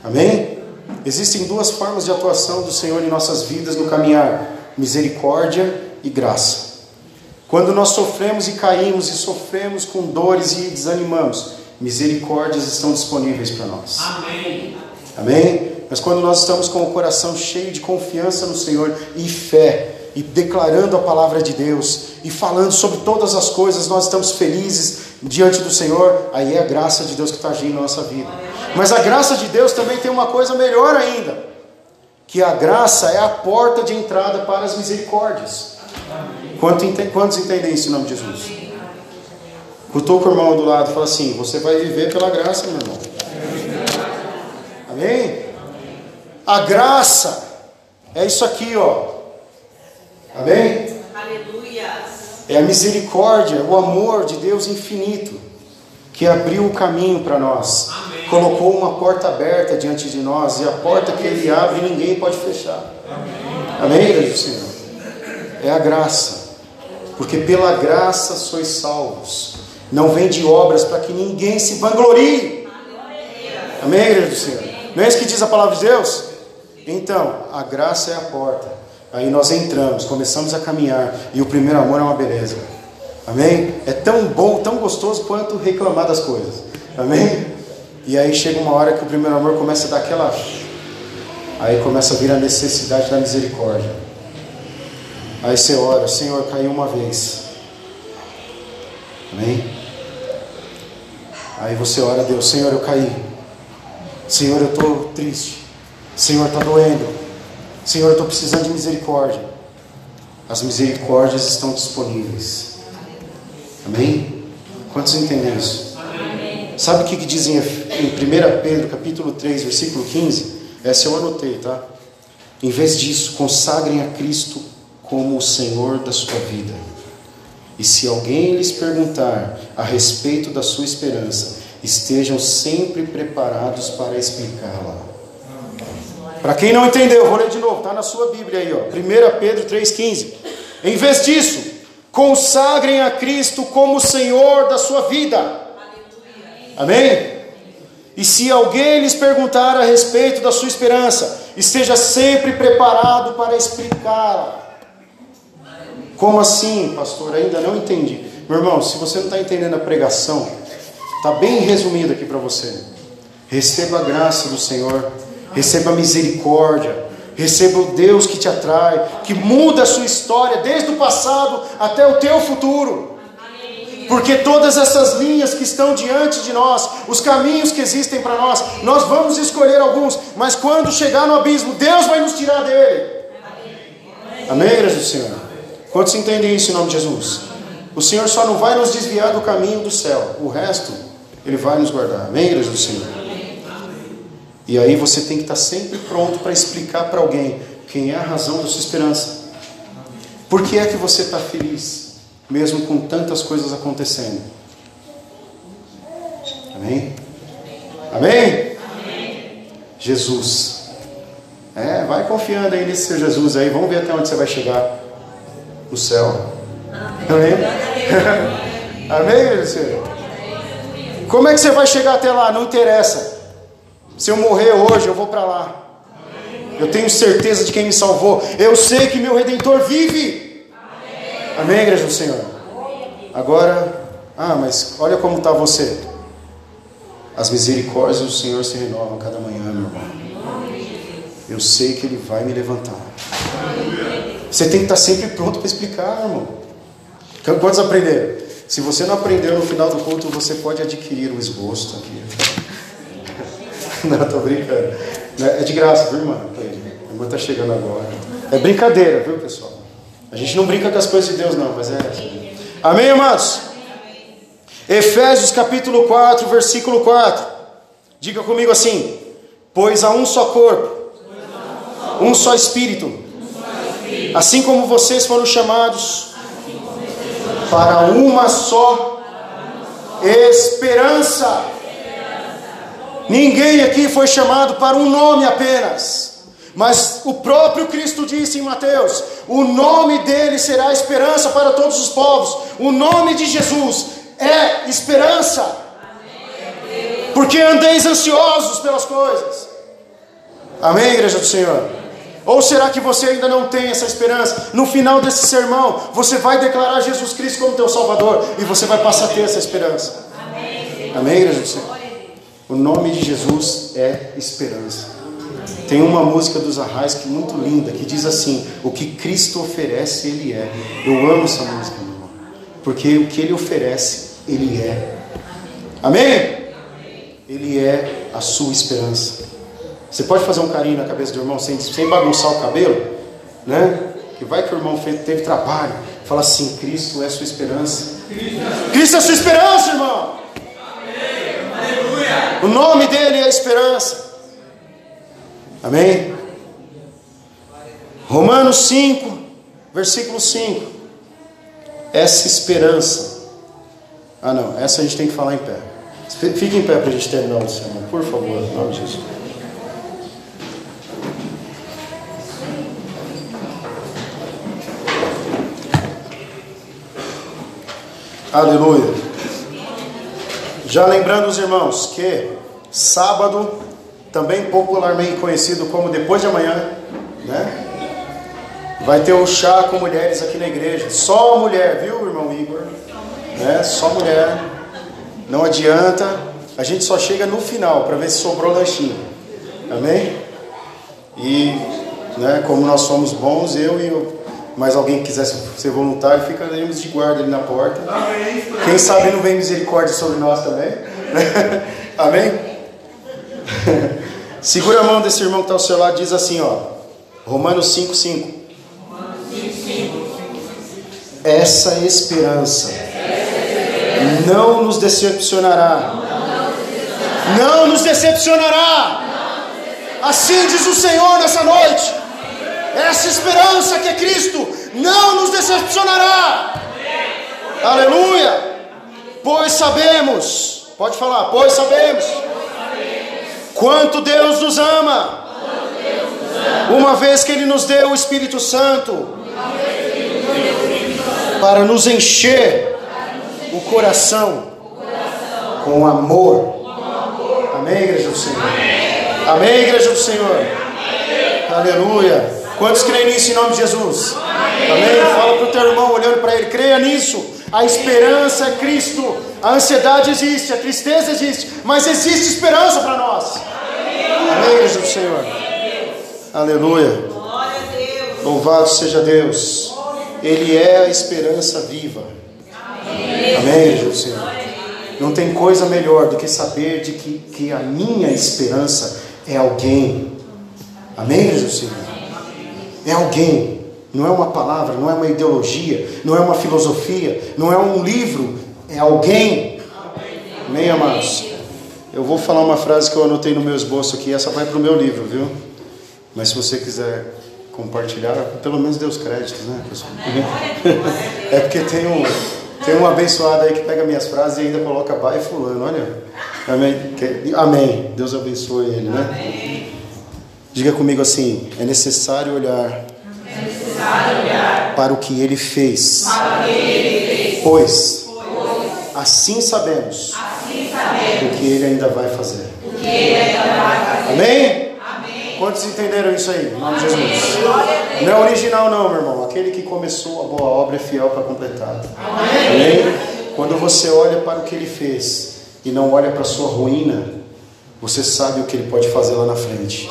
Amém? Existem duas formas de atuação do Senhor em nossas vidas no caminhar: misericórdia e graça. Quando nós sofremos e caímos e sofremos com dores e desanimamos, misericórdias estão disponíveis para nós. Amém. Amém? Mas quando nós estamos com o coração cheio de confiança no Senhor e fé, e declarando a palavra de Deus, e falando sobre todas as coisas, nós estamos felizes diante do Senhor, aí é a graça de Deus que está agindo na nossa vida. Mas a graça de Deus também tem uma coisa melhor ainda, que a graça é a porta de entrada para as misericórdias. Quantos entendem isso em nome de Jesus? Cutou com o irmão do lado e fala assim: Você vai viver pela graça, meu irmão. Amém? A graça é isso aqui, ó. Amém? Aleluia. É a misericórdia, o amor de Deus infinito que abriu o caminho para nós. Amém. Colocou uma porta aberta diante de nós e a porta que Ele abre ninguém pode fechar. Amém, Amém Senhor? É a graça. Porque pela graça sois salvos. Não vem de obras para que ninguém se vanglorie. Amém, igreja do Senhor? Não é isso que diz a palavra de Deus? Então, a graça é a porta. Aí nós entramos, começamos a caminhar. E o primeiro amor é uma beleza. Amém? É tão bom, tão gostoso quanto reclamar das coisas. Amém? E aí chega uma hora que o primeiro amor começa a dar aquela. Aí começa a vir a necessidade da misericórdia. Aí você ora, Senhor, caiu uma vez. Amém? Aí você ora a Deus, Senhor, eu caí. Senhor, eu estou triste. Senhor, está doendo. Senhor, estou precisando de misericórdia. As misericórdias estão disponíveis. Amém? Quantos entendem isso? Amém. Sabe o que, que dizem em 1 Pedro capítulo 3, versículo 15? Essa eu anotei, tá? Em vez disso, consagrem a Cristo como o Senhor da sua vida. E se alguém lhes perguntar a respeito da sua esperança, estejam sempre preparados para explicá-la. Para quem não entendeu, vou ler de novo, está na sua Bíblia aí, ó. 1 Pedro 3,15. Em vez disso, Consagrem a Cristo como Senhor da sua vida. Amém? E se alguém lhes perguntar a respeito da sua esperança, esteja sempre preparado para explicá-la. Como assim, pastor? Ainda não entendi. Meu irmão, se você não está entendendo a pregação, está bem resumido aqui para você. Receba a graça do Senhor, receba misericórdia, Receba o Deus que te atrai, que muda a sua história desde o passado até o teu futuro. Porque todas essas linhas que estão diante de nós, os caminhos que existem para nós, nós vamos escolher alguns, mas quando chegar no abismo, Deus vai nos tirar dele. Amém, igreja do Senhor? Quantos entendem isso em nome de Jesus? O Senhor só não vai nos desviar do caminho do céu, o resto, Ele vai nos guardar. Amém, igreja do Senhor? E aí você tem que estar sempre pronto para explicar para alguém quem é a razão da sua esperança. Por que é que você está feliz, mesmo com tantas coisas acontecendo? Amém? Amém? Amém. Jesus. É, vai confiando aí nesse seu Jesus aí. Vamos ver até onde você vai chegar no céu. Amém? (laughs) Amém, Amém Como é que você vai chegar até lá? Não interessa. Se eu morrer hoje, eu vou para lá. Eu tenho certeza de quem me salvou. Eu sei que meu redentor vive. Amém, igreja do Senhor. Agora, ah, mas olha como está você. As misericórdias do Senhor se renovam cada manhã, meu irmão. Eu sei que Ele vai me levantar. Você tem que estar sempre pronto para explicar, irmão. Quantos aprenderam? Se você não aprendeu no final do culto, você pode adquirir o esboço aqui. (laughs) Não, estou brincando. É de graça, viu, irmã? A irmã está chegando agora. É brincadeira, viu, pessoal? A gente não brinca com as coisas de Deus, não, mas é. Amém, irmãos? Efésios capítulo 4, versículo 4. Diga comigo assim: Pois há um só corpo, um só espírito, assim como vocês foram chamados para uma só esperança. Ninguém aqui foi chamado para um nome apenas. Mas o próprio Cristo disse em Mateus: o nome dele será esperança para todos os povos. O nome de Jesus é esperança. Porque andeis ansiosos pelas coisas. Amém, igreja do Senhor? Ou será que você ainda não tem essa esperança? No final desse sermão, você vai declarar Jesus Cristo como teu Salvador e você vai passar a ter essa esperança. Amém, Amém igreja do Senhor? O nome de Jesus é esperança. Tem uma música dos Arrais que é muito linda, que diz assim: O que Cristo oferece, Ele é. Eu amo essa música, meu irmão. Porque o que Ele oferece, ele é. Amém? Ele é a sua esperança. Você pode fazer um carinho na cabeça do irmão sem, sem bagunçar o cabelo, né? Que vai que o irmão fez, teve trabalho. Fala assim: Cristo é a sua esperança. Cristo é a sua esperança, irmão. O nome dele é esperança. Amém? Romanos 5, versículo 5. Essa esperança ah, não, essa a gente tem que falar em pé. Fique em pé para a gente terminar o sermão, por favor, em nome de Jesus. Aleluia. Já lembrando os irmãos que sábado, também popularmente conhecido como depois de amanhã, né? Vai ter o chá com mulheres aqui na igreja. Só mulher, viu, irmão Igor? né? Só mulher. Não adianta. A gente só chega no final para ver se sobrou lanchinho. Amém? E, né, como nós somos bons, eu e eu, mais alguém que quisesse ser voluntário, ficaremos de guarda ali na porta. Quem sabe não vem misericórdia sobre nós também. (laughs) Amém? (laughs) Segura a mão desse irmão que está ao seu lado diz assim, ó. Romanos 5,5. Essa esperança não nos decepcionará. Não nos decepcionará. Assim diz o Senhor nessa noite. Essa esperança que é Cristo não nos decepcionará. Aleluia. Pois sabemos, pode falar, pois sabemos quanto Deus nos ama. Uma vez que Ele nos deu o Espírito Santo para nos encher o coração com amor. Amém, igreja do Senhor? Amém, igreja do Senhor? Aleluia. Quantos creem nisso em nome de Jesus? Amém. Fala para o teu irmão olhando para ele, creia nisso. A esperança é Cristo. A ansiedade existe, a tristeza existe, mas existe esperança para nós. Amém, igreja do Senhor? Aleluia. Louvado seja Deus. Ele é a esperança viva. Amém, Jesus Senhor. Não tem coisa melhor do que saber de que, que a minha esperança é alguém. Amém, Jesus Senhor? É alguém. Não é uma palavra, não é uma ideologia, não é uma filosofia, não é um livro, é alguém. Amém, amados? Eu vou falar uma frase que eu anotei no meu esboço aqui, essa vai para o meu livro, viu? Mas se você quiser compartilhar, pelo menos dê os créditos, né, pessoal? (laughs) É porque tem um, tem um abençoado aí que pega minhas frases e ainda coloca pai fulano, olha. Amém. Amém. Deus abençoe ele, né? Amém. Diga comigo assim: é necessário olhar, é necessário olhar para o que ele fez. Que ele fez. Pois, pois assim, sabemos assim sabemos o que ele ainda vai fazer. O ainda vai fazer. Amém? Quantos entenderam isso aí? Em nome de Jesus. Não é original, não, meu irmão. Aquele que começou a boa obra é fiel para completar. Amém? Quando você olha para o que ele fez e não olha para a sua ruína, você sabe o que ele pode fazer lá na frente.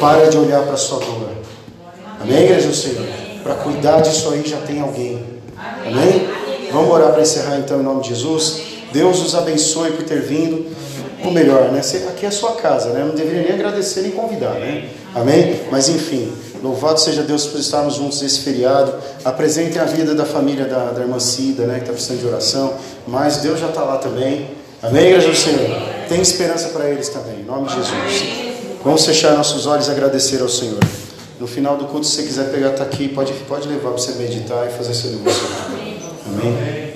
Para de olhar para a sua dor. Amém, igreja do Senhor? Para cuidar disso aí já tem alguém. Amém? Vamos orar para encerrar então em nome de Jesus. Deus os abençoe por ter vindo ou melhor, né? Aqui é a sua casa, né? Não deveria nem agradecer nem convidar, né? Amém? Mas enfim, louvado seja Deus por estarmos juntos nesse feriado. Apresentem a vida da família da, da irmã Cida, né? Que está precisando de oração. Mas Deus já está lá também. Amém, igreja do Senhor? Tem esperança para eles também, em nome de Jesus. Vamos fechar nossos olhos e agradecer ao Senhor. No final do culto, se você quiser pegar, está aqui, pode, pode levar para você meditar e fazer seu devocional. Amém?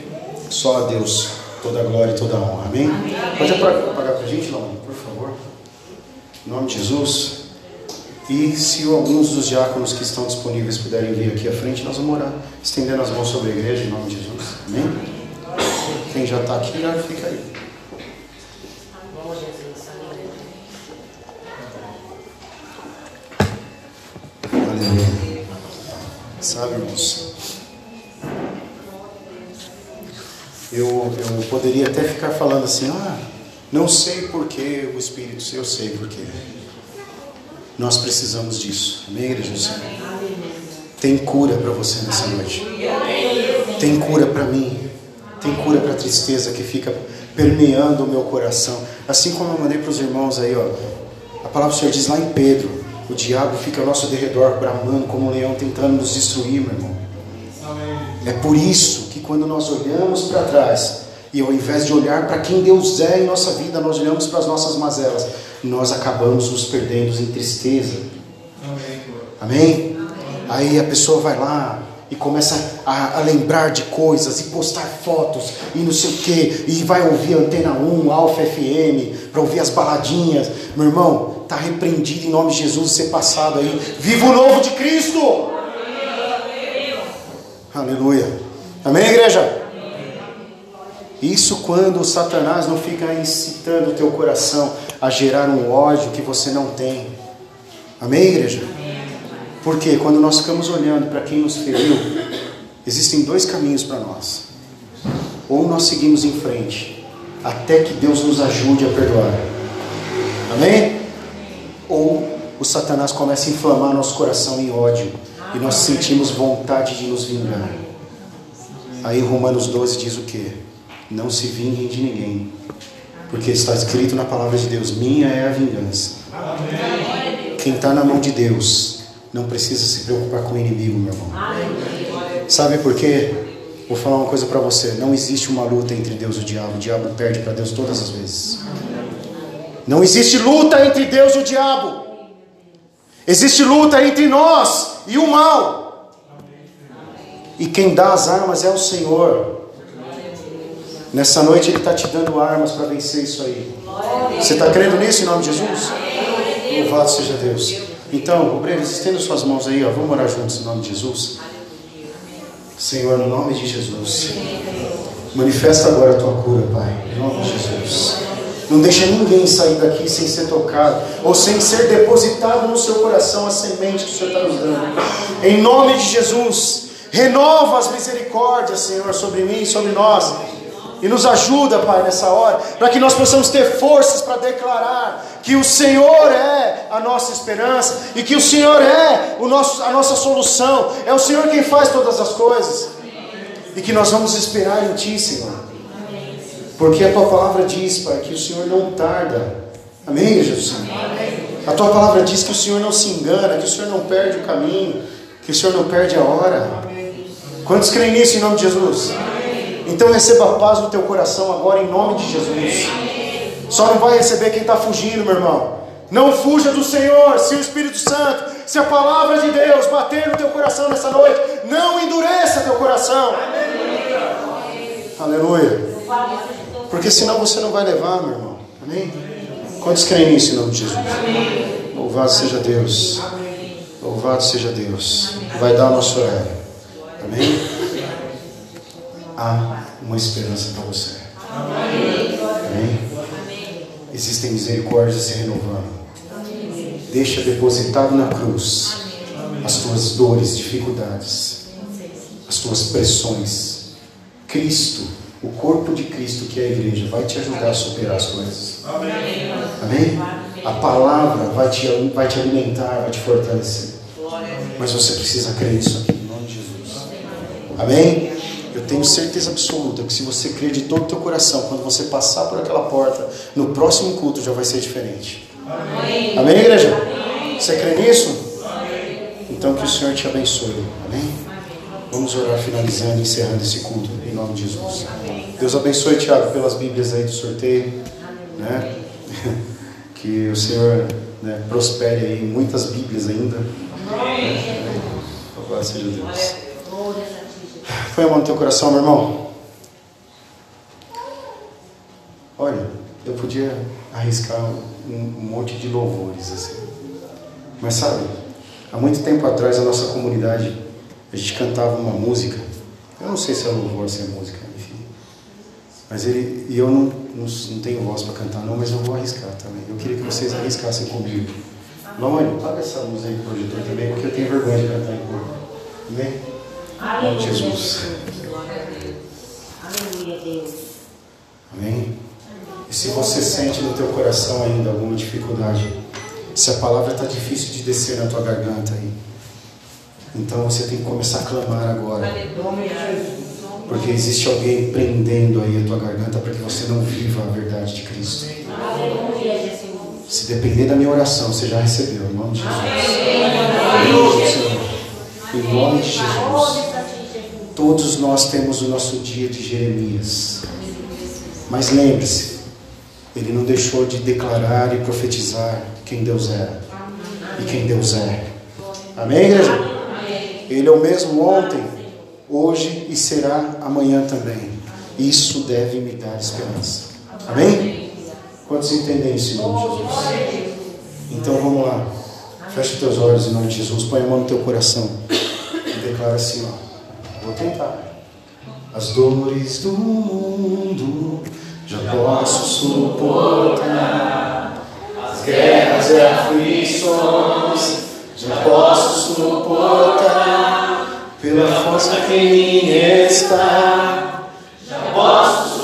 Só a Deus toda a glória e toda a honra. Amém? Amém. Pode apagar para a gente, Laura, por favor. Em nome de Jesus. E se alguns dos diáconos que estão disponíveis puderem vir aqui à frente, nós vamos orar, estendendo as mãos sobre a igreja, em nome de Jesus. Amém? Quem já está aqui, já fica aí. Sabe, irmãos? eu, eu poderia até ficar falando assim, ah, não sei porquê o Espírito, eu sei porquê. Nós precisamos disso. Amém, igreja? Tem cura para você nessa noite. Tem cura para mim. Tem cura para a tristeza que fica permeando o meu coração. Assim como eu mandei para os irmãos aí, ó. A palavra do Senhor diz lá em Pedro: o diabo fica ao nosso derredor, bramando como um leão, tentando nos destruir, meu irmão. É por isso que quando nós olhamos para trás, e ao invés de olhar para quem Deus é em nossa vida, nós olhamos para as nossas mazelas, nós acabamos nos perdendo em tristeza. Amém? Amém? Aí a pessoa vai lá e começa a, a, lembrar de coisas e postar fotos e não sei o que, e vai ouvir Antena 1, Alfa FM, para ouvir as baladinhas. Meu irmão, está repreendido em nome de Jesus ser passado aí. Viva o novo de Cristo! Aleluia. Amém, igreja? Isso quando Satanás não fica incitando o teu coração a gerar um ódio que você não tem. Amém, igreja? Porque quando nós ficamos olhando para quem nos feriu, existem dois caminhos para nós. Ou nós seguimos em frente, até que Deus nos ajude a perdoar. Amém? Ou o Satanás começa a inflamar nosso coração em ódio e nós sentimos vontade de nos vingar. Aí Romanos 12 diz o que? Não se vinguem de ninguém, porque está escrito na palavra de Deus: minha é a vingança. Quem está na mão de Deus não precisa se preocupar com o inimigo, meu irmão. Sabe por quê? Vou falar uma coisa para você: não existe uma luta entre Deus e o diabo. O diabo perde para Deus todas as vezes. Não existe luta entre Deus e o diabo. Existe luta entre nós e o mal. E quem dá as armas é o Senhor. Nessa noite Ele está te dando armas para vencer isso aí. Você está crendo nisso em nome de Jesus? Louvado seja Deus. Então, obreiros, estenda suas mãos aí, ó. vamos orar juntos em nome de Jesus. Senhor, no nome de Jesus, manifesta agora a tua cura, Pai, em nome de Jesus. Não deixa ninguém sair daqui sem ser tocado ou sem ser depositado no seu coração a semente que o Senhor está nos dando. Em nome de Jesus, renova as misericórdias, Senhor, sobre mim e sobre nós. E nos ajuda, Pai, nessa hora, para que nós possamos ter forças para declarar que o Senhor é a nossa esperança e que o Senhor é o nosso, a nossa solução. É o Senhor quem faz todas as coisas. E que nós vamos esperar em Ti, Senhor. Porque a tua palavra diz, Pai, que o Senhor não tarda. Amém, Jesus? A tua palavra diz que o Senhor não se engana, que o Senhor não perde o caminho, que o Senhor não perde a hora. Quantos creem nisso em nome de Jesus? Então receba a paz no teu coração agora em nome de Jesus. Só não vai receber quem está fugindo, meu irmão. Não fuja do Senhor, se o Espírito Santo, se a palavra de Deus bater no teu coração nessa noite, não endureça teu coração. Aleluia. Porque senão você não vai levar, meu irmão. Amém? Quantos creem nisso em nome de Jesus? Louvado seja Deus. Louvado seja Deus. Vai dar o nosso horário. Amém? Há uma esperança para você. Amém? Existem misericórdias se renovando. Deixa depositado na cruz as tuas dores, dificuldades, as tuas pressões. Cristo, o corpo de Cristo que é a igreja, vai te ajudar a superar as coisas. Amém? Amém? A palavra vai te, vai te alimentar, vai te fortalecer. Mas você precisa crer nisso aqui, em nome de Jesus. Amém? Eu tenho certeza absoluta que se você crer de todo o teu coração, quando você passar por aquela porta, no próximo culto já vai ser diferente. Amém, Amém igreja? Amém. Você crê nisso? Amém. Então que o Senhor te abençoe. Amém? Vamos orar finalizando e encerrando esse culto nome de Jesus. Deus abençoe, Tiago, pelas Bíblias aí do sorteio. Né? (laughs) Que o Senhor né, prospere aí muitas Bíblias ainda. Amém. Louvado seja Deus. Põe a mão no teu coração, meu irmão. Olha, eu podia arriscar um, um monte de louvores assim. Mas sabe, há muito tempo atrás a nossa comunidade, a gente cantava uma música. Eu não sei se é louvor, se é música, enfim. Mas ele, e eu não, não, não tenho voz para cantar não, mas eu vou arriscar também. Eu queria que vocês arriscassem comigo. Mamãe, paga essa luz aí pro projetor também, porque eu tenho vergonha de cantar em cor. Amém? Amém. Jesus. Aleluia, Deus. Amém? E se você sente no teu coração ainda alguma dificuldade, se a palavra está difícil de descer na tua garganta aí, então você tem que começar a clamar agora. Porque existe alguém prendendo aí a tua garganta para que você não viva a verdade de Cristo. Se depender da minha oração, você já recebeu, em nome de Jesus. Em nome de Jesus. Todos nós temos o nosso dia de Jeremias. Mas lembre-se, ele não deixou de declarar e profetizar quem Deus era e quem Deus é. Amém, igreja? Ele é o mesmo ontem, hoje e será amanhã também. Isso deve me dar esperança. Amém? Quantos entendem isso em nome de Jesus? Então vamos lá. Feche teus olhos em nome de Jesus. Põe a mão no teu coração. E declara assim, ó. Vou tentar. As dores do mundo já posso suportar. As guerras e aflições já posso suportar. Pela força que em mim está, já posso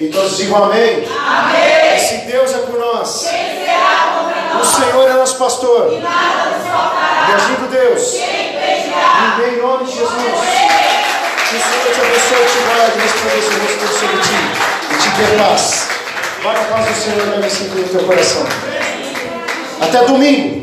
E todos digam amém. Amém. E se Deus é por nós, o Senhor é nosso pastor. E agindo Deus, ninguém em nome de Jesus. Que o Senhor te abençoe, te guarde, resplandeça o rosto sobre ti e te dê paz. Vai na paz do Senhor, na no teu coração. Até domingo.